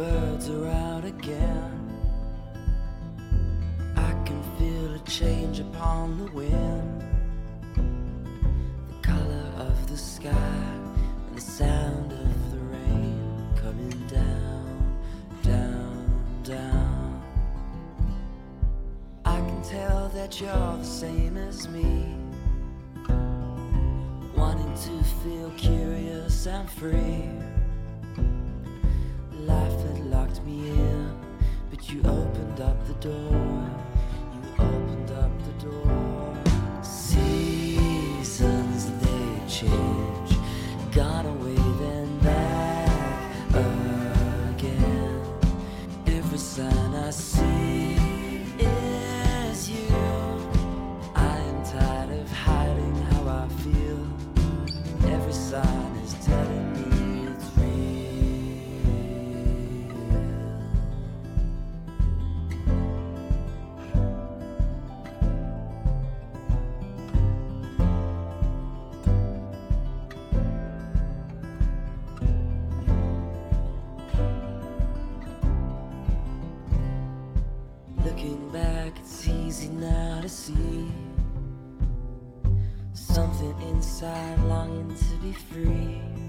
birds are out again. I can feel a change upon the wind. The color of the sky and the sound of the rain coming down, down, down. I can tell that you're the same as me. Wanting to feel curious and free. Locked me in, but you opened up the door. You opened up the door. Inside longing to be free.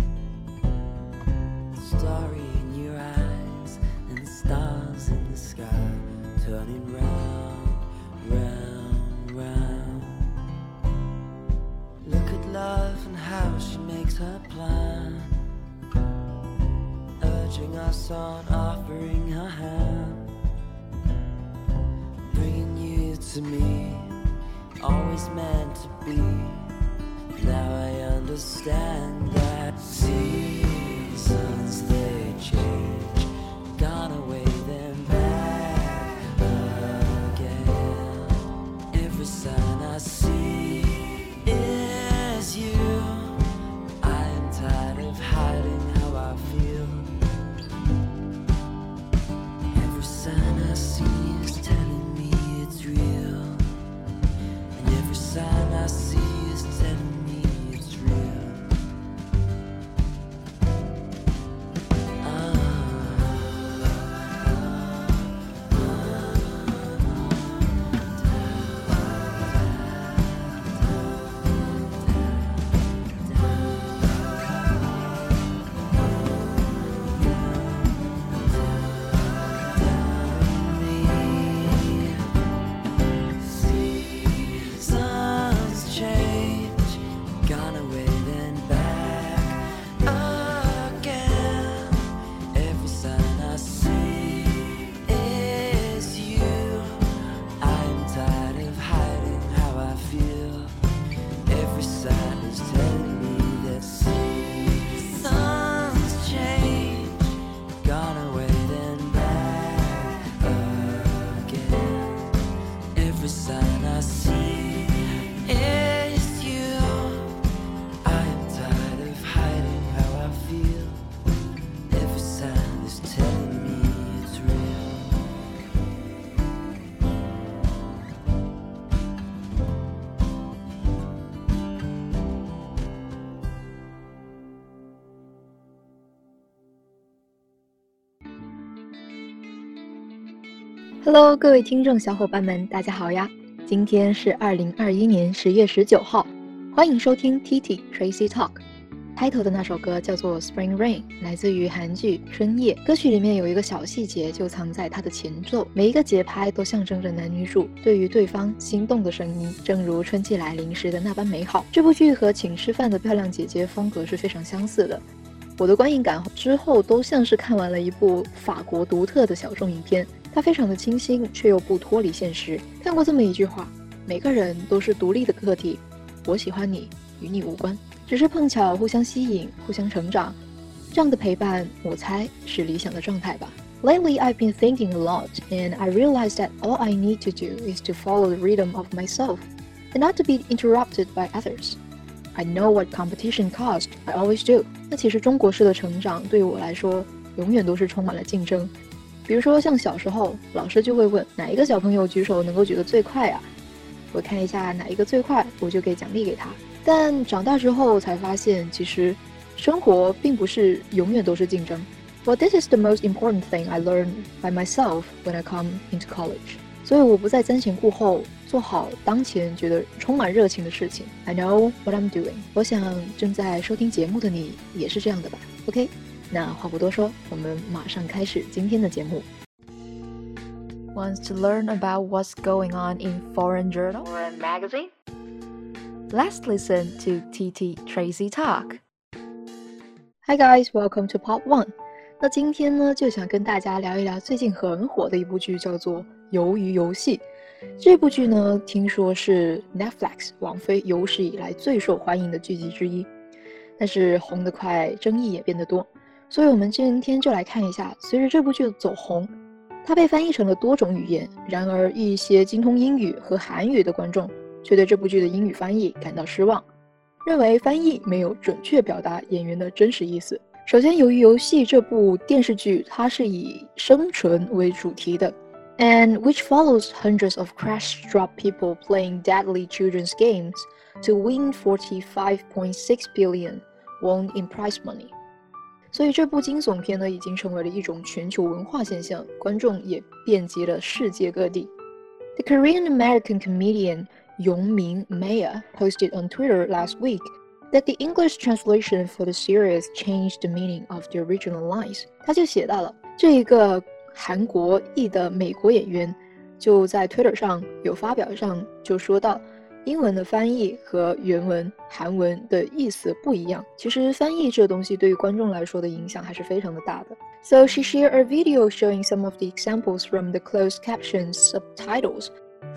Hello，各位听众小伙伴们，大家好呀！今天是二零二一年十月十九号，欢迎收听 TT Tracy Talk。开头的那首歌叫做《Spring Rain》，来自于韩剧《春夜》。歌曲里面有一个小细节，就藏在它的前奏，每一个节拍都象征着男女主对于对方心动的声音，正如春季来临时的那般美好。这部剧和《请吃饭的漂亮姐姐》风格是非常相似的。我的观影感之后都像是看完了一部法国独特的小众影片，它非常的清新，却又不脱离现实。看过这么一句话：每个人都是独立的个体，我喜欢你，与你无关，只是碰巧互相吸引，互相成长。这样的陪伴，我猜是理想的状态吧。Lately, I've been thinking a lot, and I realized that all I need to do is to follow the rhythm of myself, and not to be interrupted by others. I know what competition costs. I always do. 那其实中国式的成长对我来说，永远都是充满了竞争。比如说像小时候，老师就会问哪一个小朋友举手能够举得最快啊？我看一下哪一个最快，我就给奖励给他。但长大之后才发现，其实生活并不是永远都是竞争。Well, this is the most important thing I learned by myself when I come into college. 所以我不再瞻前顾后，做好当前觉得充满热情的事情。I know what I'm doing。我想正在收听节目的你也是这样的吧？OK，那话不多说，我们马上开始今天的节目。Wants to learn about what's going on in foreign journal or a magazine? Let's listen to TT Tracy talk. Hi guys, welcome to Part One. 那今天呢，就想跟大家聊一聊最近很火的一部剧，叫做《鱿鱼游戏》。这部剧呢，听说是 Netflix 网飞有史以来最受欢迎的剧集之一，但是红得快，争议也变得多，所以我们今天就来看一下，随着这部剧的走红，它被翻译成了多种语言，然而一些精通英语和韩语的观众却对这部剧的英语翻译感到失望，认为翻译没有准确表达演员的真实意思。首先，由于游戏这部电视剧它是以生存为主题的。and which follows hundreds of crash-drop people playing deadly children's games to win 45.6 billion won in prize money。所以这部惊悚片呢，已经成为了一种全球文化现象，观众也遍及了世界各地。The Korean American comedian Yong Min Maya posted on Twitter last week that the English translation for the series changed the meaning of the original lines。他就写到了这一个韩国裔的美国演员就在 Twitter 上有发表上就说到，英文的翻译和原文韩文的意思不一样。其实翻译这东西对于观众来说的影响还是非常的大的。So she shared a video showing some of the examples from the closed captions subtitles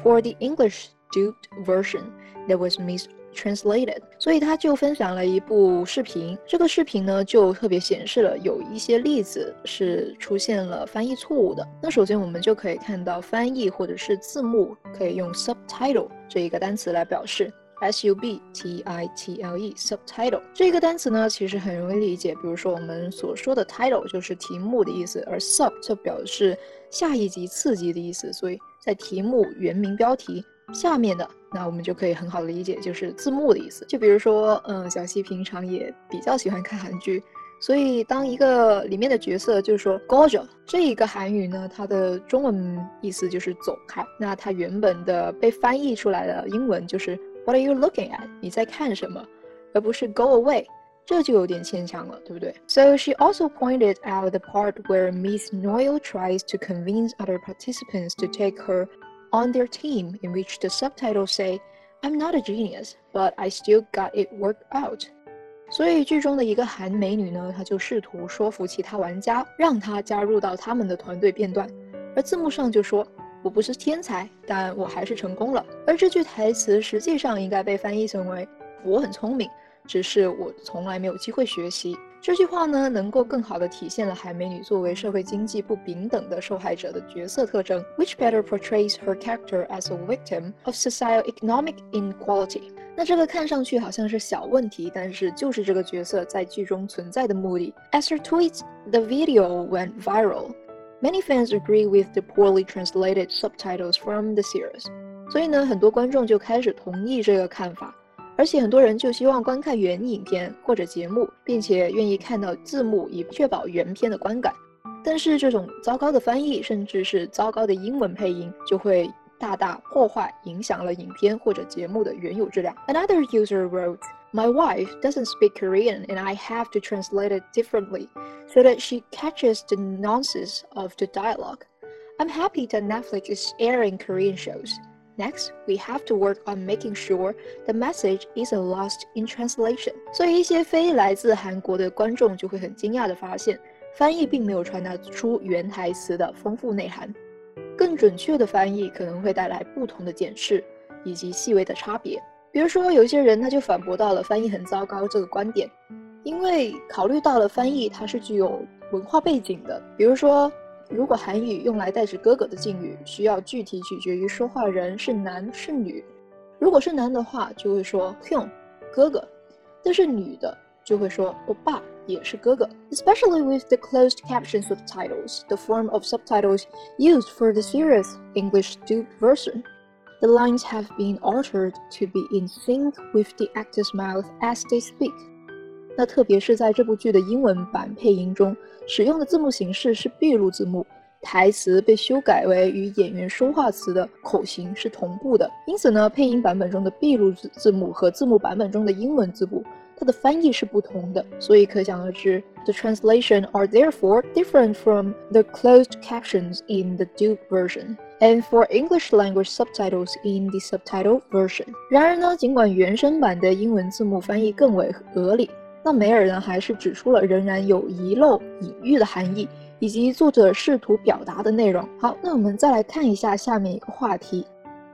for the English dubbed version that was missed. Translated，所以他就分享了一部视频。这个视频呢，就特别显示了有一些例子是出现了翻译错误的。那首先我们就可以看到翻译或者是字幕可以用 subtitle 这一个单词来表示，s u b t i t l e subtitle 这个单词呢，其实很容易理解。比如说我们所说的 title 就是题目的意思，而 sub 就表示下一级、次级的意思。所以在题目原名标题。下面的那我们就可以很好理解，就是字幕的意思。就比如说，嗯，小西平常也比较喜欢看韩剧，所以当一个里面的角色就是说，gorge 这一个韩语呢，它的中文意思就是走开。那它原本的被翻译出来的英文就是 “What are you looking at？” 你在看什么，而不是 “Go away”，这就有点牵强了，对不对？So she also pointed out the part where Miss Noel tries to convince other participants to take her. On their team in which the subtitles say, I'm not a genius, but I still got it worked out. 所以剧中的一个韩美女呢，她就试图说服其他玩家，让她加入到他们的团队片段。而字幕上就说：“我不是天才，但我还是成功了。”而这句台词实际上应该被翻译成为：“我很聪明，只是我从来没有机会学习。”这句话呢，能够更好地体现了海美女作为社会经济不平等的受害者的角色特征，which better portrays her character as a victim of socio-economic inequality。那这个看上去好像是小问题，但是就是这个角色在剧中存在的目的。As her tweet, the video went viral. Many fans agree with the poorly translated subtitles from the series. 所以呢，很多观众就开始同意这个看法。而且很多人就希望观看原影片或者节目，并且愿意看到字幕，以确保原片的观感。但是这种糟糕的翻译，甚至是糟糕的英文配音，就会大大破坏、影响了影片或者节目的原有质量。Another user wrote, "My wife doesn't speak Korean, and I have to translate it differently so that she catches the nuances of the dialogue. I'm happy that Netflix is airing Korean shows." Next, we have to work on making sure the message isn't lost in translation. 所以一些非来自韩国的观众就会很惊讶地发现，翻译并没有传达出原台词的丰富内涵。更准确的翻译可能会带来不同的解释以及细微的差别。比如说，有些人他就反驳到了翻译很糟糕这个观点，因为考虑到了翻译它是具有文化背景的。比如说。如果韩语用来代指哥哥的敬语，需要具体取决于说话人是男是女。如果是男的话，就会说 “kyung”，哥哥；但是女的就会说“欧巴”，也是哥哥。Especially with the closed caption subtitles, the form of subtitles used for the serious English dubbed version, the lines have been altered to be in sync with the actor's mouth as they speak. 那特别是在这部剧的英文版配音中，使用的字幕形式是闭路字幕，台词被修改为与演员说话词的口型是同步的。因此呢，配音版本中的闭路字字幕和字幕版本中的英文字幕，它的翻译是不同的。所以可想而知，the translation are therefore different from the closed captions in the dub version and for English language subtitles in the subtitle version。然而呢，尽管原声版的英文字幕翻译更为合理。那梅尔呢，还是指出了仍然有遗漏隐喻的含义，以及作者试图表达的内容。好，那我们再来看一下下面一个话题：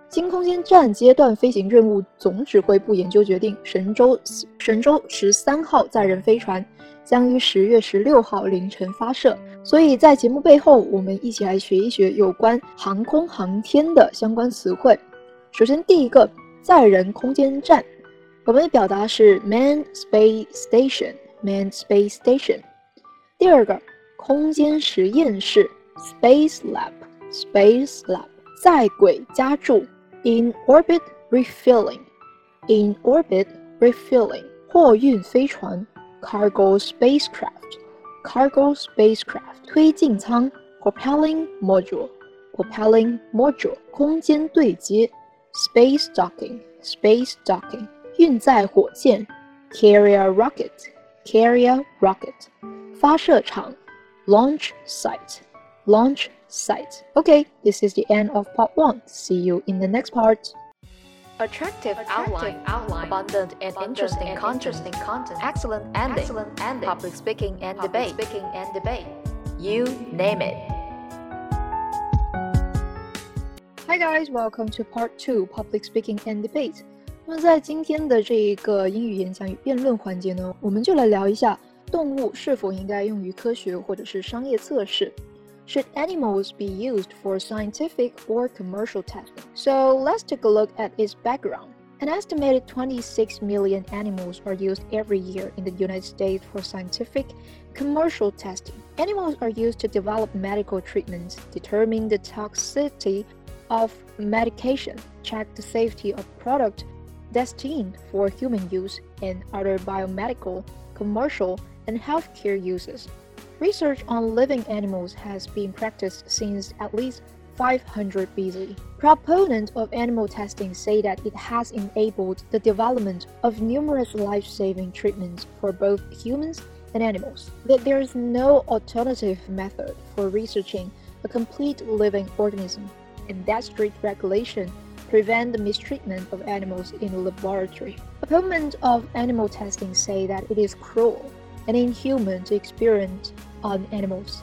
经空间站阶段飞行任务总指挥部研究决定，神舟神舟十三号载人飞船将于十月十六号凌晨发射。所以在节目背后，我们一起来学一学有关航空航天的相关词汇。首先，第一个载人空间站。我们的表达是 manned space station，manned space station。第二个，空间实验室 space lab，space lab。在轨加注 in orbit refilling，in orbit refilling。货运飞船 cargo spacecraft，cargo spacecraft。推进舱 propelling module，propelling module。空间对接 space docking，space docking。 运载火箭，carrier rocket，carrier rocket，发射场，launch site，launch site。Okay, this is the end of part one. See you in the next part. Attractive, outline, outline, abundant and interesting, content, content, excellent ending, excellent ending, public speaking and public debate, speaking and debate. You name it. Hi guys, welcome to part two, public speaking and debate. 那么在今天的这一个英语演讲与辩论环节呢，我们就来聊一下动物是否应该用于科学或者是商业测试。Should animals be used for scientific or commercial testing? So let's take a look at its background. An estimated 26 million animals are used every year in the United States for scientific, commercial testing. Animals are used to develop medical treatments, determine the toxicity of medication, check the safety of product, destined for human use and other biomedical, commercial, and healthcare uses. Research on living animals has been practiced since at least 500 BC. Proponents of animal testing say that it has enabled the development of numerous life saving treatments for both humans and animals. That there is no alternative method for researching a complete living organism, and that strict regulation prevent the mistreatment of animals in a laboratory. Opponents of animal testing say that it is cruel and inhuman to experiment on animals,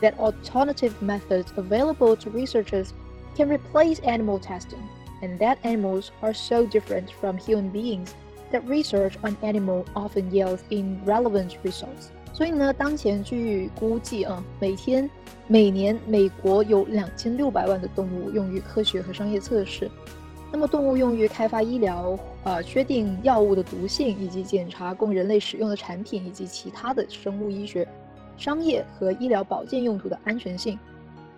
that alternative methods available to researchers can replace animal testing, and that animals are so different from human beings that research on animals often yields irrelevant results. 所以呢，当前据估计啊，每天、每年美国有两千六百万的动物用于科学和商业测试。 那么，动物用于开发医疗、呃，确定药物的毒性，以及检查供人类使用的产品以及其他的生物医学、商业和医疗保健用途的安全性。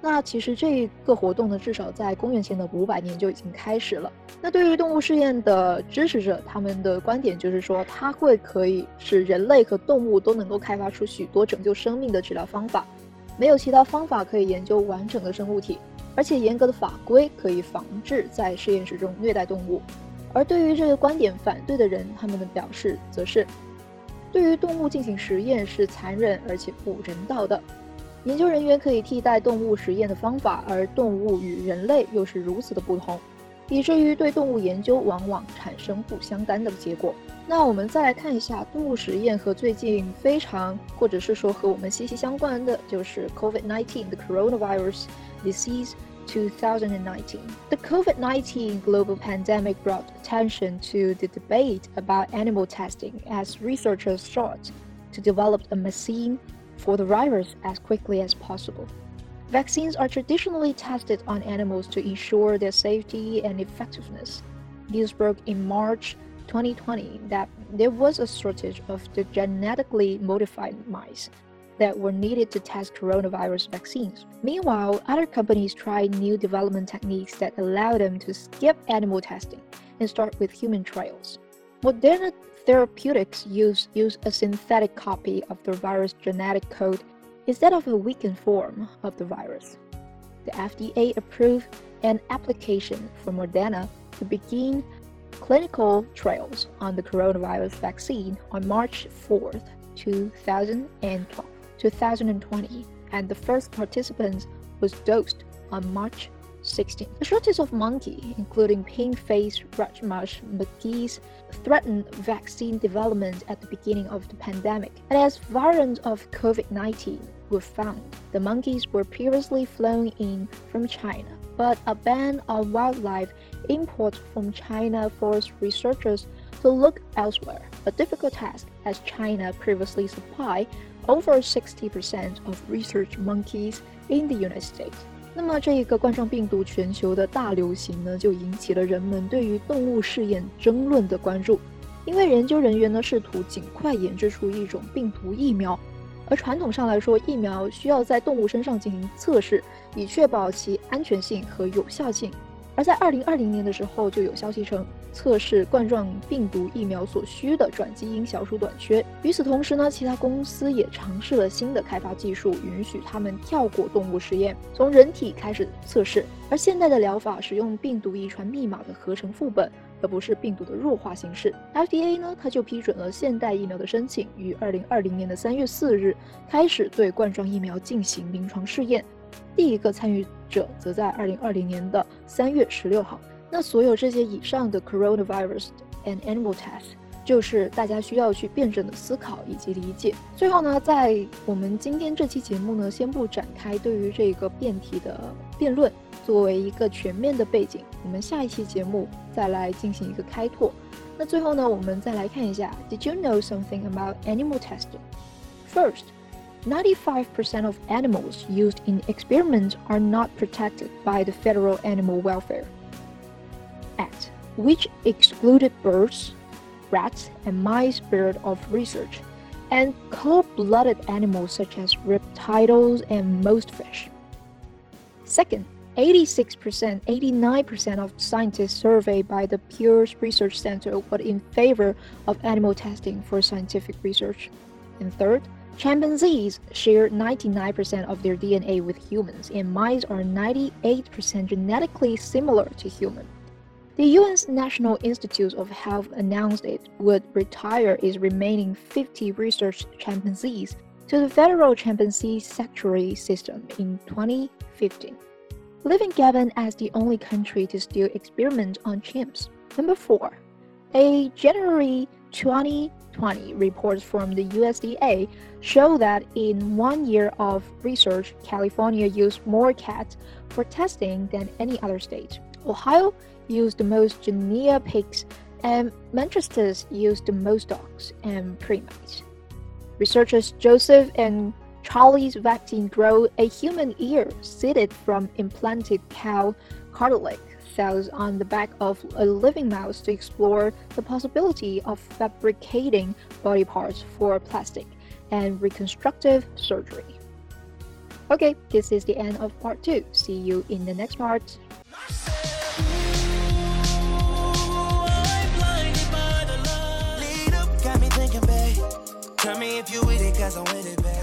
那其实这个活动呢，至少在公元前的五百年就已经开始了。那对于动物试验的支持者，他们的观点就是说，它会可以使人类和动物都能够开发出许多拯救生命的治疗方法。没有其他方法可以研究完整的生物体。而且严格的法规可以防治在实验室中虐待动物，而对于这个观点反对的人，他们的表示则是：对于动物进行实验是残忍而且不人道的。研究人员可以替代动物实验的方法，而动物与人类又是如此的不同，以至于对动物研究往往产生不相干的结果。那我们再来看一下动物实验和最近非常或者是说和我们息息相关的，就是 COVID-19 的 coronavirus。Disease 2019. The COVID 19 global pandemic brought attention to the debate about animal testing as researchers sought to develop a vaccine for the virus as quickly as possible. Vaccines are traditionally tested on animals to ensure their safety and effectiveness. News broke in March 2020 that there was a shortage of the genetically modified mice that were needed to test coronavirus vaccines. Meanwhile, other companies tried new development techniques that allow them to skip animal testing and start with human trials. Moderna Therapeutics use, use a synthetic copy of the virus genetic code instead of a weakened form of the virus. The FDA approved an application for Moderna to begin clinical trials on the coronavirus vaccine on March 4th, 2012, 2020, and the first participant was dosed on March 16. The shortage of monkey, including pink face Rajmash monkeys, threatened vaccine development at the beginning of the pandemic. And as variants of COVID 19 were found, the monkeys were previously flown in from China, but a ban on wildlife import from China forced researchers to look elsewhere, a difficult task as China previously supplied over 60% of research monkeys in the United States. 那么这一个冠状病毒全球的大流行呢，就引起了人们对于动物试验争论的关注。因为研究人员呢试图尽快研制出一种病毒疫苗，而传统上来说，疫苗需要在动物身上进行测试，以确保其安全性和有效性。而在二零二零年的时候，就有消息称，测试冠状病毒疫苗所需的转基因小鼠短缺。与此同时呢，其他公司也尝试了新的开发技术，允许他们跳过动物实验，从人体开始测试。而现代的疗法使用病毒遗传密码的合成副本，而不是病毒的弱化形式。FDA 呢，它就批准了现代疫苗的申请，于二零二零年的三月四日开始对冠状疫苗进行临床试验。第一个参与者则在二零二零年的三月十六号。那所有这些以上的 coronavirus and animal test，就是大家需要去辩证的思考以及理解。最后呢，在我们今天这期节目呢，先不展开对于这个辩题的辩论，作为一个全面的背景，我们下一期节目再来进行一个开拓。那最后呢，我们再来看一下，Did you know something about animal testing? First. 95% of animals used in experiments are not protected by the Federal Animal Welfare Act, which excluded birds, rats, and mice bird of research, and cold-blooded animals such as reptiles and most fish. Second, 86%, 89% of scientists surveyed by the Pew Research Center were in favor of animal testing for scientific research. And third, Chimpanzees share 99% of their DNA with humans, and mice are 98% genetically similar to humans. The UN's National Institute of Health announced it would retire its remaining 50 research chimpanzees to the Federal Chimpanzee Sanctuary System in 2015, leaving Gabon as the only country to still experiment on chimps. Number 4. A January 2020 reports from the USDA show that in one year of research, California used more cats for testing than any other state. Ohio used the most guinea pigs, and Manchester's used the most dogs and primates. Researchers Joseph and Charlie's vaccine grow a human ear seeded from implanted cow cartilage cells on the back of a living mouse to explore the possibility of fabricating body parts for plastic and reconstructive surgery. Okay, this is the end of part 2. See you in the next part. Tell me if you with it, cause I'm with it, babe.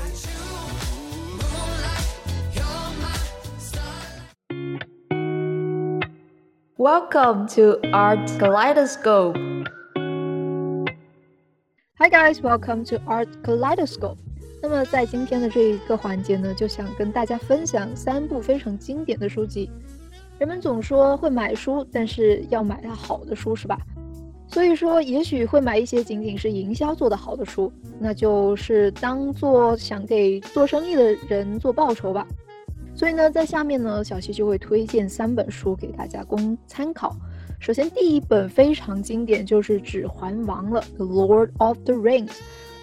Welcome to Art Kaleidoscope. Hi guys, welcome to Art Kaleidoscope. 那么在今天的这一个环节呢，就想跟大家分享三部非常经典的书籍。人们总说会买书，但是要买它好的书，是吧？所以说，也许会买一些仅仅是营销做得好的书，那就是当做想给做生意的人做报酬吧。所以呢，在下面呢，小溪就会推荐三本书给大家供参考。首先，第一本非常经典，就是《指环王》了，《The Lord of the Rings》，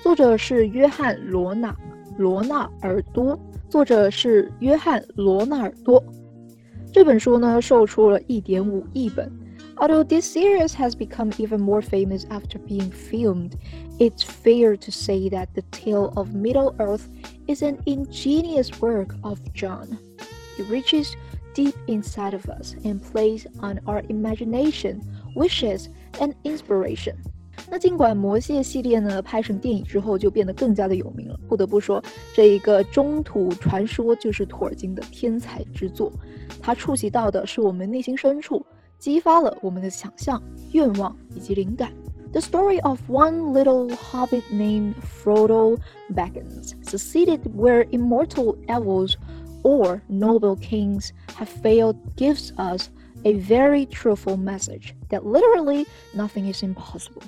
作者是约翰·罗纳罗纳尔多，作者是约翰·罗纳尔多。这本书呢，售出了一点五亿本。Although this series has become even more famous after being filmed, it's fair to say that the tale of Middle Earth is an ingenious work of John. It reaches deep inside of us and plays on our imagination, wishes, and inspiration. 那尽管《魔戒》系列呢拍成电影之后就变得更加的有名了，不得不说，这一个中土传说就是托尔金的天才之作。它触及到的是我们内心深处，激发了我们的想象、愿望以及灵感。The story of one little hobbit named Frodo Baggins succeeded where immortal elves or noble kings have failed gives us a very truthful message that literally nothing is impossible.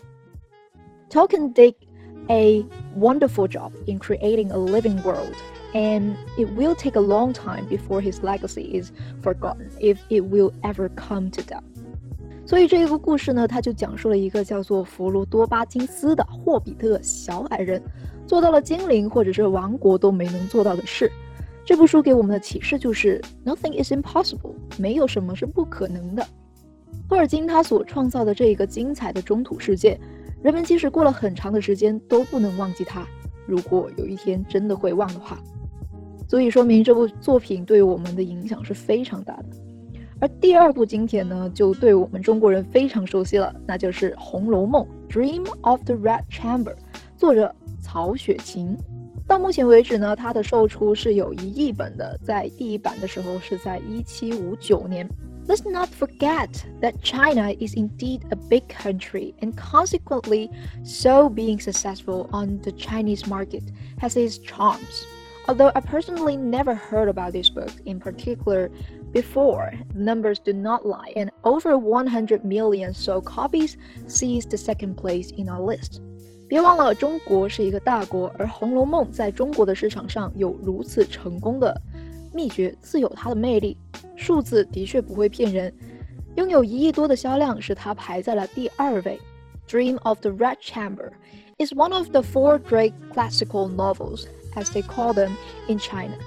Tolkien did a wonderful job in creating a living world, and it will take a long time before his legacy is forgotten, if it will ever come to that. 所以这一个故事呢，它就讲述了一个叫做弗罗多巴金斯的霍比特小矮人，做到了精灵或者是王国都没能做到的事。 这部书给我们的启示就是，nothing is impossible，没有什么是不可能的。托尔金他所创造的这一个精彩的中土世界。人们即使过了很长的时间都不能忘记它。如果有一天真的会忘的话，足以说明这部作品对我们的影响是非常大的。而第二部经典呢，就对我们中国人非常熟悉了，那就是《红楼梦》（Dream of the Red Chamber），作者曹雪芹。到目前为止呢，它的售出是有一亿本的，在第一版的时候是在一七五九年。Let's not forget that China is indeed a big country and consequently, so being successful on the Chinese market has its charms. Although I personally never heard about this book in particular before, the numbers do not lie, and over 100 million sold copies sees the second place in our list. 别忘了，中国是一个大国，而《红楼梦》在中国的市场上有如此成功的秘诀自有它的魅力，数字的确不会骗人。拥有一亿多的销量，使它排在了第二位。《Dream of the Red Chamber》is one of the four great classical novels, as they call them in China.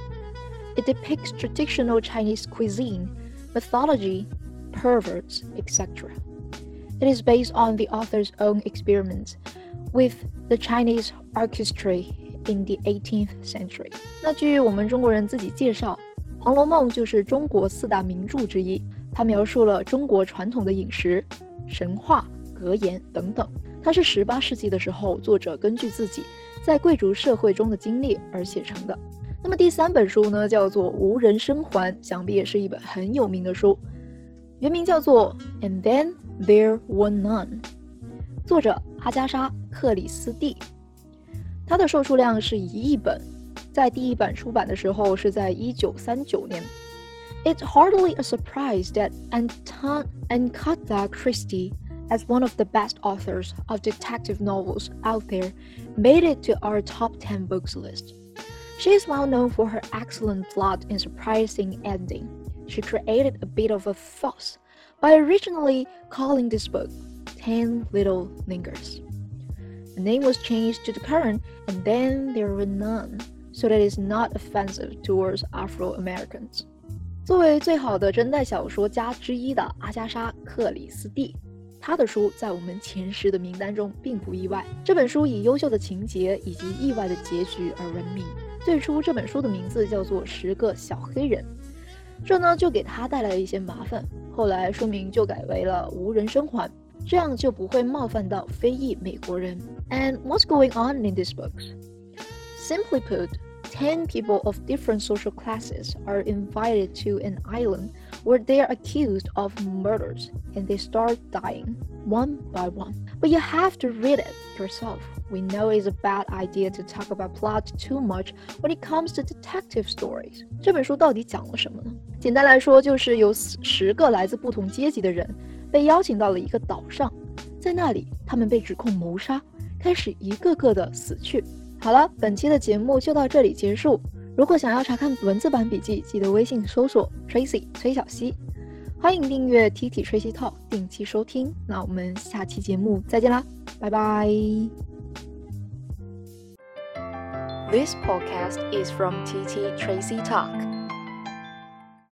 It depicts traditional Chinese cuisine, mythology, perverts, etc. It is based on the author's own experiments with the Chinese orchestra in the 18th century。那据我们中国人自己介绍，《红楼梦》就是中国四大名著之一。它描述了中国传统的饮食、神话、格言等等。它是十八世纪的时候，作者根据自己在贵族社会中的经历而写成的。那么第三本书呢，叫做《无人生还》，想必也是一本很有名的书。原名叫做《And Then There Were None》，作者阿加莎·克里斯蒂。它的售出量是一亿本，在第一版出版的时候是在一九三九年。It's hardly a surprise that Anton Agatha Christie, as one of the best authors of detective novels out there, made it to our top 10 books list. She is well known for her excellent plot and surprising ending. She created a bit of a fuss by originally calling this book Ten Little Lingers. The name was changed to the current, and then there were none, so that is not offensive towards Afro Americans. 作为最好的侦探小说家之一的阿加莎·克里斯蒂，她的书在我们前十的名单中并不意外。这本书以优秀的情节以及意外的结局而闻名。最初这本书的名字叫做《十个小黑人》，这呢就给他带来了一些麻烦。后来书名就改为了《无人生还》。这样就不会冒犯到非裔美国人。And what's going on in these books? Simply put, 10 people of different social classes are invited to an island where they are accused of murders and they start dying one by one. But you have to read it yourself. We know it's a bad idea to talk about plot too much when it comes to detective stories. 这本书到底讲了什么呢？简单来说，就是有十个来自不同阶级的人 被邀请到了一个岛上，在那里，他们被指控谋杀，开始一个个的死去。好了，本期的节目就到这里结束。如果想要查看文字版笔记，记得微信搜索 Tracy 崔小溪，欢迎订阅 T T Tracy Talk，定期收听。那我们下期节目再见啦，拜拜。This podcast is from T T Tracy Talk.